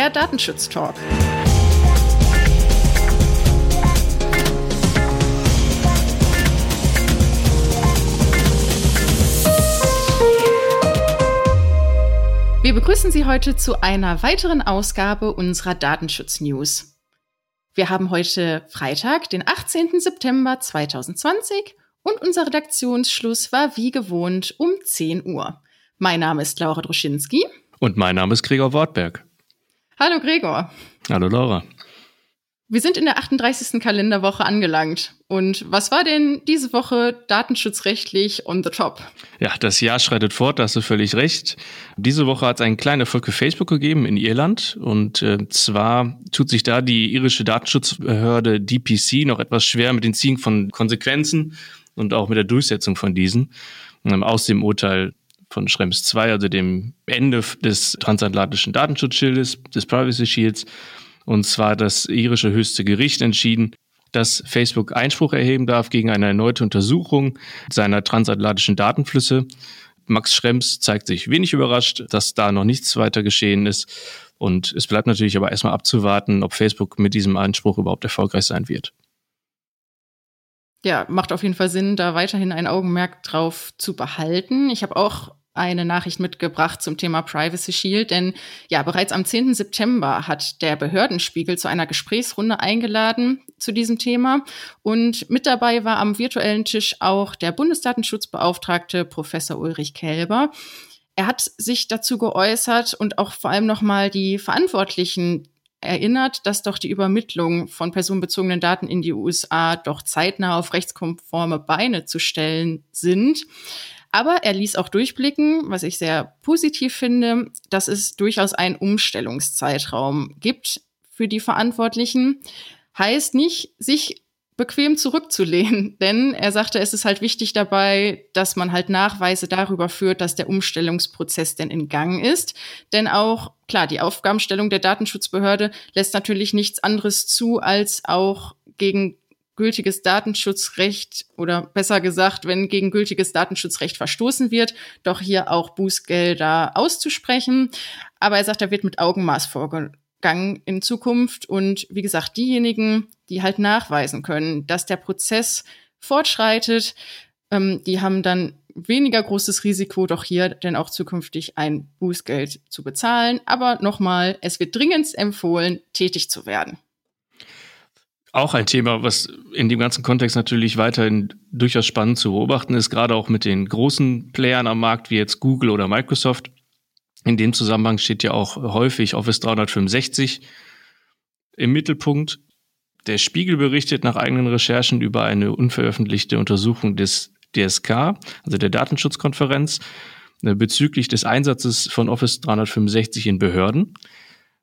der Datenschutz-Talk. Wir begrüßen Sie heute zu einer weiteren Ausgabe unserer Datenschutz-News. Wir haben heute Freitag, den 18. September 2020 und unser Redaktionsschluss war wie gewohnt um 10 Uhr. Mein Name ist Laura Droschinski. Und mein Name ist Gregor Wortberg. Hallo Gregor. Hallo Laura. Wir sind in der 38. Kalenderwoche angelangt. Und was war denn diese Woche datenschutzrechtlich on the top? Ja, das Jahr schreitet fort, da hast du völlig recht. Diese Woche hat es einen kleinen Erfolg für Facebook gegeben in Irland. Und äh, zwar tut sich da die irische Datenschutzbehörde DPC noch etwas schwer mit den Ziehen von Konsequenzen und auch mit der Durchsetzung von diesen. Ähm, aus dem Urteil von Schrems 2, also dem Ende des transatlantischen Datenschutzschildes, des Privacy Shields, und zwar das irische höchste Gericht entschieden, dass Facebook Einspruch erheben darf gegen eine erneute Untersuchung seiner transatlantischen Datenflüsse. Max Schrems zeigt sich wenig überrascht, dass da noch nichts weiter geschehen ist. Und es bleibt natürlich aber erstmal abzuwarten, ob Facebook mit diesem Einspruch überhaupt erfolgreich sein wird. Ja, macht auf jeden Fall Sinn, da weiterhin ein Augenmerk drauf zu behalten. Ich habe auch eine Nachricht mitgebracht zum Thema Privacy Shield, denn ja, bereits am 10. September hat der Behördenspiegel zu einer Gesprächsrunde eingeladen zu diesem Thema und mit dabei war am virtuellen Tisch auch der Bundesdatenschutzbeauftragte Professor Ulrich Kelber. Er hat sich dazu geäußert und auch vor allem nochmal die Verantwortlichen erinnert, dass doch die Übermittlung von personenbezogenen Daten in die USA doch zeitnah auf rechtskonforme Beine zu stellen sind. Aber er ließ auch durchblicken, was ich sehr positiv finde, dass es durchaus einen Umstellungszeitraum gibt für die Verantwortlichen. Heißt nicht, sich bequem zurückzulehnen, denn er sagte, es ist halt wichtig dabei, dass man halt Nachweise darüber führt, dass der Umstellungsprozess denn in Gang ist. Denn auch, klar, die Aufgabenstellung der Datenschutzbehörde lässt natürlich nichts anderes zu, als auch gegen gültiges Datenschutzrecht oder besser gesagt, wenn gegen gültiges Datenschutzrecht verstoßen wird, doch hier auch Bußgelder auszusprechen. Aber er sagt, er wird mit Augenmaß vorgegangen in Zukunft. Und wie gesagt, diejenigen, die halt nachweisen können, dass der Prozess fortschreitet, ähm, die haben dann weniger großes Risiko, doch hier denn auch zukünftig ein Bußgeld zu bezahlen. Aber nochmal, es wird dringend empfohlen, tätig zu werden. Auch ein Thema, was in dem ganzen Kontext natürlich weiterhin durchaus spannend zu beobachten ist, gerade auch mit den großen Playern am Markt wie jetzt Google oder Microsoft. In dem Zusammenhang steht ja auch häufig Office 365 im Mittelpunkt. Der Spiegel berichtet nach eigenen Recherchen über eine unveröffentlichte Untersuchung des DSK, also der Datenschutzkonferenz, äh, bezüglich des Einsatzes von Office 365 in Behörden.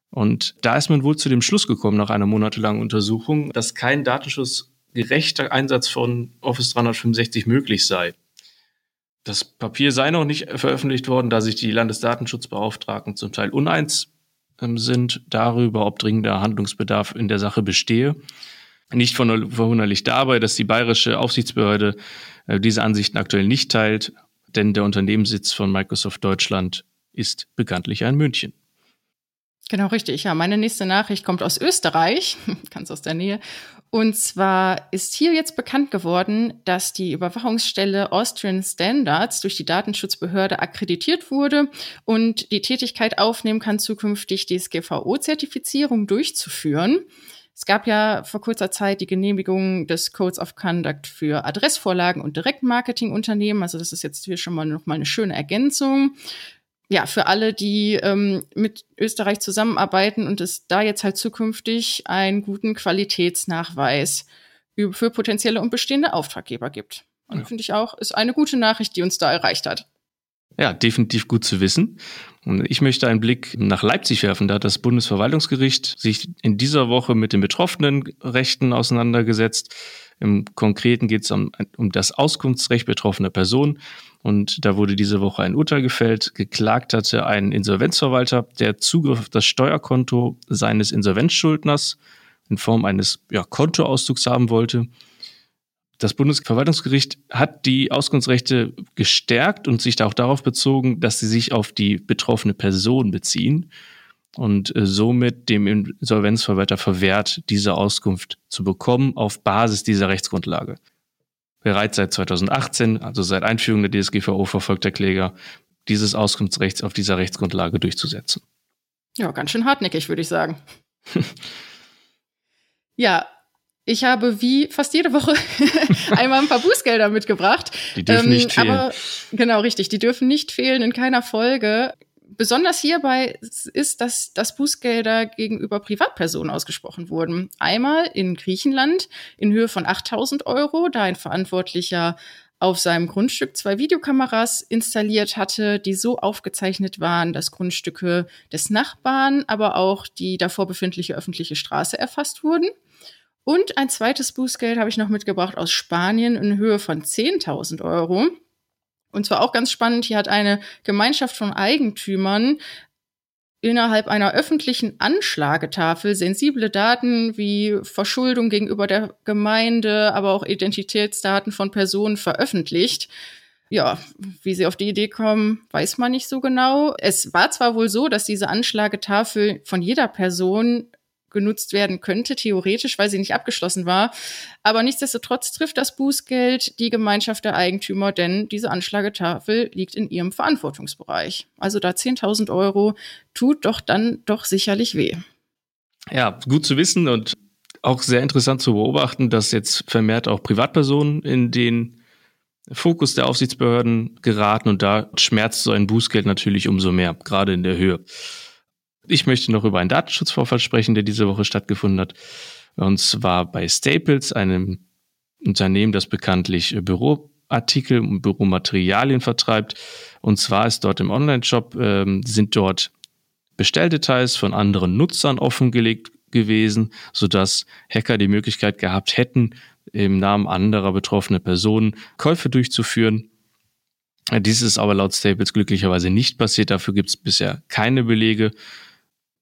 Und da ist man wohl zu dem Schluss gekommen, nach einer monatelangen Untersuchung, dass kein datenschutzgerechter Einsatz von Office 365 möglich sei. Das Papier sei noch nicht veröffentlicht worden, da sich die Landesdatenschutzbeauftragten zum Teil uneins ähm, sind darüber, ob dringender Handlungsbedarf in der Sache bestehe. Nicht verwunderlich dabei, dass die bayerische Aufsichtsbehörde äh, diese Ansichten aktuell nicht teilt, denn der Unternehmenssitz von Microsoft Deutschland ist bekanntlich ein München. Genau, richtig. Ja, meine nächste Nachricht kommt aus Österreich, ganz aus der Nähe. Und zwar ist hier jetzt bekannt geworden, dass die Überwachungsstelle Austrian Standards durch die Datenschutzbehörde akkreditiert wurde und die Tätigkeit aufnehmen kann, zukünftig die SGVO-Zertifizierung durchzuführen. Es gab ja vor kurzer Zeit die Genehmigung des Codes of Conduct für Adressvorlagen und Direktmarketingunternehmen. Also das ist jetzt hier schon mal noch mal eine schöne Ergänzung ja, für alle, die ähm, mit Österreich zusammenarbeiten und es da jetzt halt zukünftig einen guten Qualitätsnachweis für potenzielle und bestehende Auftraggeber gibt. Und ja. finde ich auch, ist eine gute Nachricht, die uns da erreicht hat. Ja, definitiv gut zu wissen. Und ich möchte einen Blick nach Leipzig werfen. Da hat das Bundesverwaltungsgericht sich in dieser Woche mit den betroffenen Rechten auseinandergesetzt. Im Konkreten geht es um, um das Auskunftsrecht betroffener Personen. Und da wurde diese Woche ein Urteil gefällt. Geklagt hatte ein Insolvenzverwalter, der Zugriff auf das Steuerkonto seines Insolvenzschuldners in Form eines ja, Kontoauszugs haben wollte. Das Bundesverwaltungsgericht hat die Auskunftsrechte gestärkt und sich da auch darauf bezogen, dass sie sich auf die betroffene Person beziehen. Und äh, somit dem Insolvenzverwalter verwehrt, diese Auskunft zu bekommen auf Basis dieser Rechtsgrundlage. Bereits seit 2018, also seit Einführung der DSGVO, verfolgt der Kläger, dieses Auskunftsrechts auf dieser Rechtsgrundlage durchzusetzen. Ja, ganz schön hartnäckig, würde ich sagen. ja, ich habe wie fast jede Woche einmal ein paar Bußgelder mitgebracht. Die dürfen ähm, nicht fehlen. Aber genau richtig, die dürfen nicht fehlen in keiner Folge. Besonders hierbei ist, dass, dass Bußgelder gegenüber Privatpersonen ausgesprochen wurden. Einmal in Griechenland in Höhe von 8000 Euro, da ein Verantwortlicher auf seinem Grundstück zwei Videokameras installiert hatte, die so aufgezeichnet waren, dass Grundstücke des Nachbarn, aber auch die davor befindliche öffentliche Straße erfasst wurden. Und ein zweites Bußgeld habe ich noch mitgebracht aus Spanien in Höhe von 10.000 Euro. Und zwar auch ganz spannend, hier hat eine Gemeinschaft von Eigentümern innerhalb einer öffentlichen Anschlagetafel sensible Daten wie Verschuldung gegenüber der Gemeinde, aber auch Identitätsdaten von Personen veröffentlicht. Ja, wie sie auf die Idee kommen, weiß man nicht so genau. Es war zwar wohl so, dass diese Anschlagetafel von jeder Person genutzt werden könnte, theoretisch, weil sie nicht abgeschlossen war. Aber nichtsdestotrotz trifft das Bußgeld die Gemeinschaft der Eigentümer, denn diese Anschlagetafel liegt in ihrem Verantwortungsbereich. Also da 10.000 Euro tut doch dann doch sicherlich weh. Ja, gut zu wissen und auch sehr interessant zu beobachten, dass jetzt vermehrt auch Privatpersonen in den Fokus der Aufsichtsbehörden geraten und da schmerzt so ein Bußgeld natürlich umso mehr, gerade in der Höhe. Ich möchte noch über einen Datenschutzvorfall sprechen, der diese Woche stattgefunden hat. Und zwar bei Staples, einem Unternehmen, das bekanntlich Büroartikel und Büromaterialien vertreibt. Und zwar ist dort im Online-Shop, ähm, sind dort Bestelldetails von anderen Nutzern offengelegt gewesen, sodass Hacker die Möglichkeit gehabt hätten, im Namen anderer betroffener Personen Käufe durchzuführen. Dies ist aber laut Staples glücklicherweise nicht passiert. Dafür gibt es bisher keine Belege.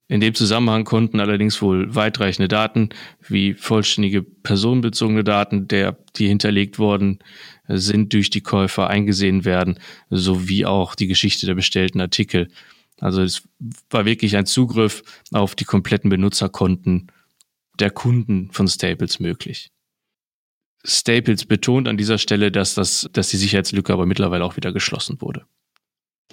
In dem Zusammenhang konnten allerdings wohl weitreichende Daten wie vollständige personenbezogene Daten, der, die hinterlegt worden sind, durch die Käufer eingesehen werden, sowie auch die Geschichte der bestellten Artikel. Also es war wirklich ein Zugriff auf die kompletten Benutzerkonten der Kunden von Staples möglich. Staples betont an dieser Stelle, dass, das, dass die Sicherheitslücke aber mittlerweile auch wieder geschlossen wurde.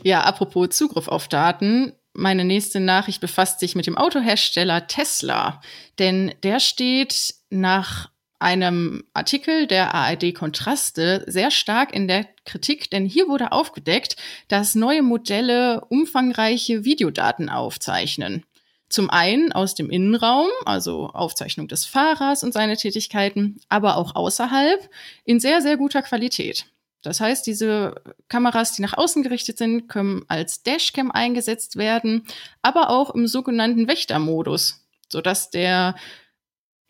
Ja, apropos Zugriff auf Daten meine nächste Nachricht befasst sich mit dem Autohersteller Tesla, denn der steht nach einem Artikel der ARD Kontraste sehr stark in der Kritik, denn hier wurde aufgedeckt, dass neue Modelle umfangreiche Videodaten aufzeichnen. Zum einen aus dem Innenraum, also Aufzeichnung des Fahrers und seine Tätigkeiten, aber auch außerhalb in sehr, sehr guter Qualität. Das heißt, diese Kameras, die nach außen gerichtet sind, können als Dashcam eingesetzt werden, aber auch im sogenannten Wächtermodus, sodass der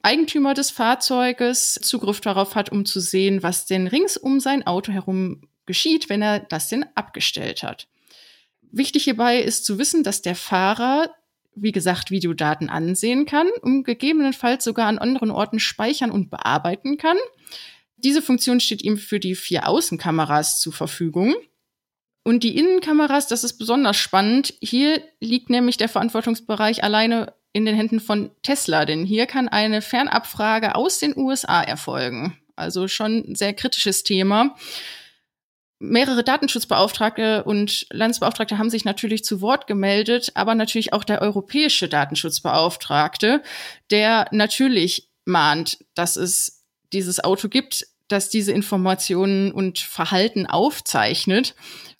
Eigentümer des Fahrzeuges Zugriff darauf hat, um zu sehen, was denn rings um sein Auto herum geschieht, wenn er das denn abgestellt hat. Wichtig hierbei ist zu wissen, dass der Fahrer, wie gesagt, Videodaten ansehen kann und gegebenenfalls sogar an anderen Orten speichern und bearbeiten kann. Diese Funktion steht ihm für die vier Außenkameras zur Verfügung. Und die Innenkameras, das ist besonders spannend. Hier liegt nämlich der Verantwortungsbereich alleine in den Händen von Tesla, denn hier kann eine Fernabfrage aus den USA erfolgen. Also schon ein sehr kritisches Thema. Mehrere Datenschutzbeauftragte und Landesbeauftragte haben sich natürlich zu Wort gemeldet, aber natürlich auch der europäische Datenschutzbeauftragte, der natürlich mahnt, dass es dieses Auto gibt, das diese Informationen und Verhalten aufzeichnet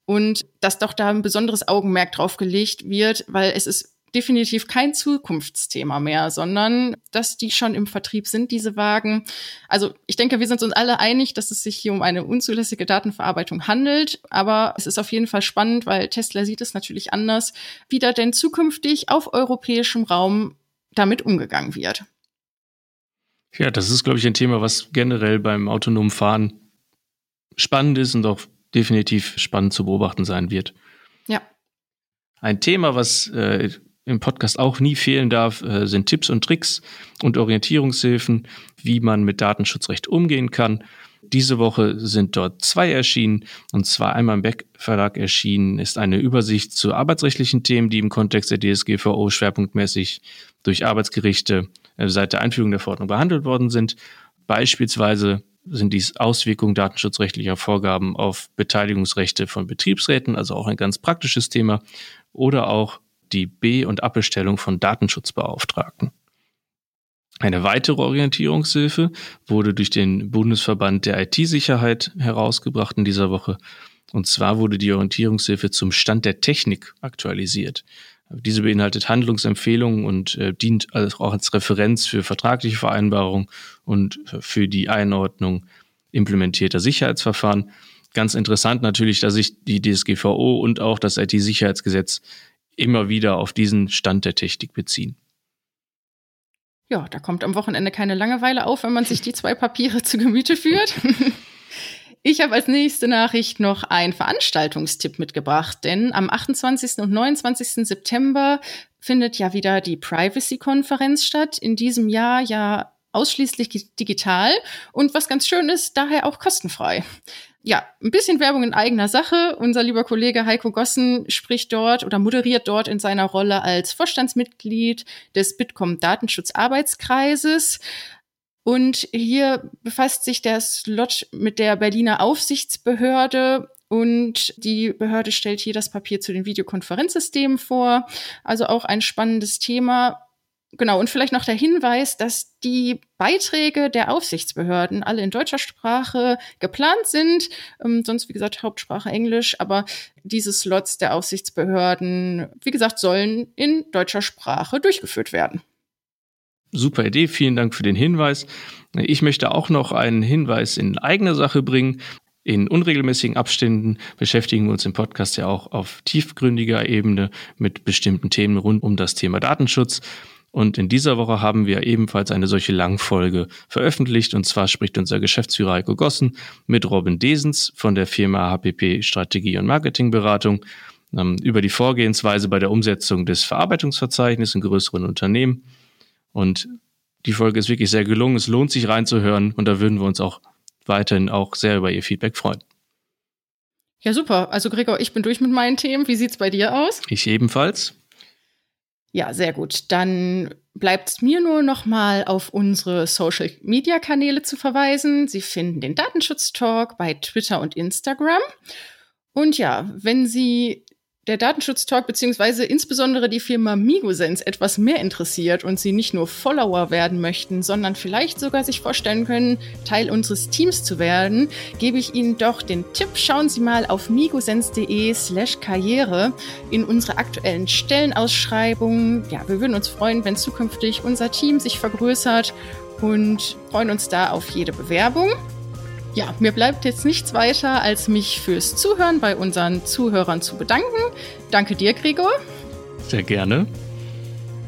und dass doch da ein besonderes Augenmerk drauf gelegt wird, weil es ist definitiv kein Zukunftsthema mehr, sondern dass die schon im Vertrieb sind, diese Wagen. Also ich denke, wir sind uns alle einig, dass es sich hier um eine unzulässige Datenverarbeitung handelt, aber es ist auf jeden Fall spannend, weil Tesla sieht es natürlich anders, wie da denn zukünftig auf europäischem Raum damit umgegangen wird. Ja, das ist, glaube ich, ein Thema, was generell beim autonomen Fahren spannend ist und auch definitiv spannend zu beobachten sein wird. Ja. Ein Thema, was äh, im Podcast auch nie fehlen darf, äh, sind Tipps und Tricks und Orientierungshilfen, wie man mit Datenschutzrecht umgehen kann. Diese Woche sind dort zwei erschienen, und zwar einmal im Beck Verlag erschienen ist eine Übersicht zu arbeitsrechtlichen Themen, die im Kontext der DSGVO schwerpunktmäßig durch Arbeitsgerichte seit der Einführung der Verordnung behandelt worden sind. Beispielsweise sind dies Auswirkungen datenschutzrechtlicher Vorgaben auf Beteiligungsrechte von Betriebsräten, also auch ein ganz praktisches Thema, oder auch die B- und Abbestellung von Datenschutzbeauftragten. Eine weitere Orientierungshilfe wurde durch den Bundesverband der IT-Sicherheit herausgebracht in dieser Woche. Und zwar wurde die Orientierungshilfe zum Stand der Technik aktualisiert. Diese beinhaltet Handlungsempfehlungen und äh, dient auch als Referenz für vertragliche Vereinbarungen und für die Einordnung implementierter Sicherheitsverfahren. Ganz interessant natürlich, dass sich die DSGVO und auch das IT-Sicherheitsgesetz immer wieder auf diesen Stand der Technik beziehen. Ja, da kommt am Wochenende keine Langeweile auf, wenn man sich die zwei Papiere zu Gemüte führt. Ich habe als nächste Nachricht noch einen Veranstaltungstipp mitgebracht, denn am 28. und 29. September findet ja wieder die Privacy-Konferenz statt. In diesem Jahr ja ausschließlich digital und was ganz schön ist, daher auch kostenfrei ja, ein bisschen Werbung in eigener Sache. Unser lieber Kollege Heiko Gossen spricht dort oder moderiert dort in seiner Rolle als Vorstandsmitglied des Bitkom Datenschutzarbeitskreises. Und hier befasst sich der Slot mit der Berliner Aufsichtsbehörde und die Behörde stellt hier das Papier zu den Videokonferenzsystemen vor. Also auch ein spannendes Thema. Genau, und vielleicht noch der Hinweis, dass die Beiträge der Aufsichtsbehörden alle in deutscher Sprache geplant sind. Ähm, sonst, wie gesagt, Hauptsprache Englisch. Aber diese Slots der Aufsichtsbehörden, wie gesagt, sollen in deutscher Sprache durchgeführt werden. Super Idee, vielen Dank für den Hinweis. Ich möchte auch noch einen Hinweis in eigener Sache bringen. In unregelmäßigen Abständen beschäftigen wir uns im Podcast ja auch auf tiefgründiger Ebene mit bestimmten Themen rund um das Thema Datenschutz. Und in dieser Woche haben wir ebenfalls eine solche Langfolge veröffentlicht. Und zwar spricht unser Geschäftsführer Heiko Gossen mit Robin Desens von der Firma HPP Strategie und Marketingberatung ähm, über die Vorgehensweise bei der Umsetzung des Verarbeitungsverzeichnisses in größeren Unternehmen. Und die Folge ist wirklich sehr gelungen. Es lohnt sich reinzuhören. Und da würden wir uns auch weiterhin auch sehr über Ihr Feedback freuen. Ja, super. Also Gregor, ich bin durch mit meinen Themen. Wie sieht's bei dir aus? Ich ebenfalls. Ja, sehr gut. Dann bleibt es mir nur noch mal auf unsere Social Media Kanäle zu verweisen. Sie finden den Datenschutz Talk bei Twitter und Instagram. Und ja, wenn Sie der Datenschutztalk beziehungsweise insbesondere die Firma Migosense etwas mehr interessiert und sie nicht nur Follower werden möchten, sondern vielleicht sogar sich vorstellen können, Teil unseres Teams zu werden, gebe ich Ihnen doch den Tipp, schauen Sie mal auf migosense.de slash karriere in unsere aktuellen Stellenausschreibungen. Ja, wir würden uns freuen, wenn zukünftig unser Team sich vergrößert und freuen uns da auf jede Bewerbung. Ja, mir bleibt jetzt nichts weiter, als mich fürs Zuhören bei unseren Zuhörern zu bedanken. Danke dir, Gregor. Sehr gerne.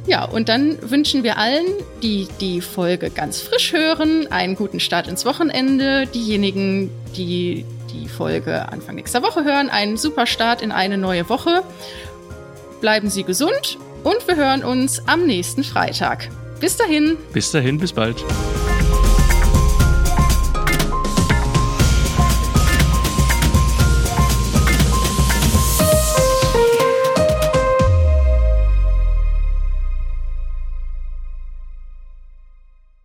Ja, und dann wünschen wir allen, die die Folge ganz frisch hören, einen guten Start ins Wochenende. Diejenigen, die die Folge Anfang nächster Woche hören, einen super Start in eine neue Woche. Bleiben Sie gesund und wir hören uns am nächsten Freitag. Bis dahin. Bis dahin, bis bald.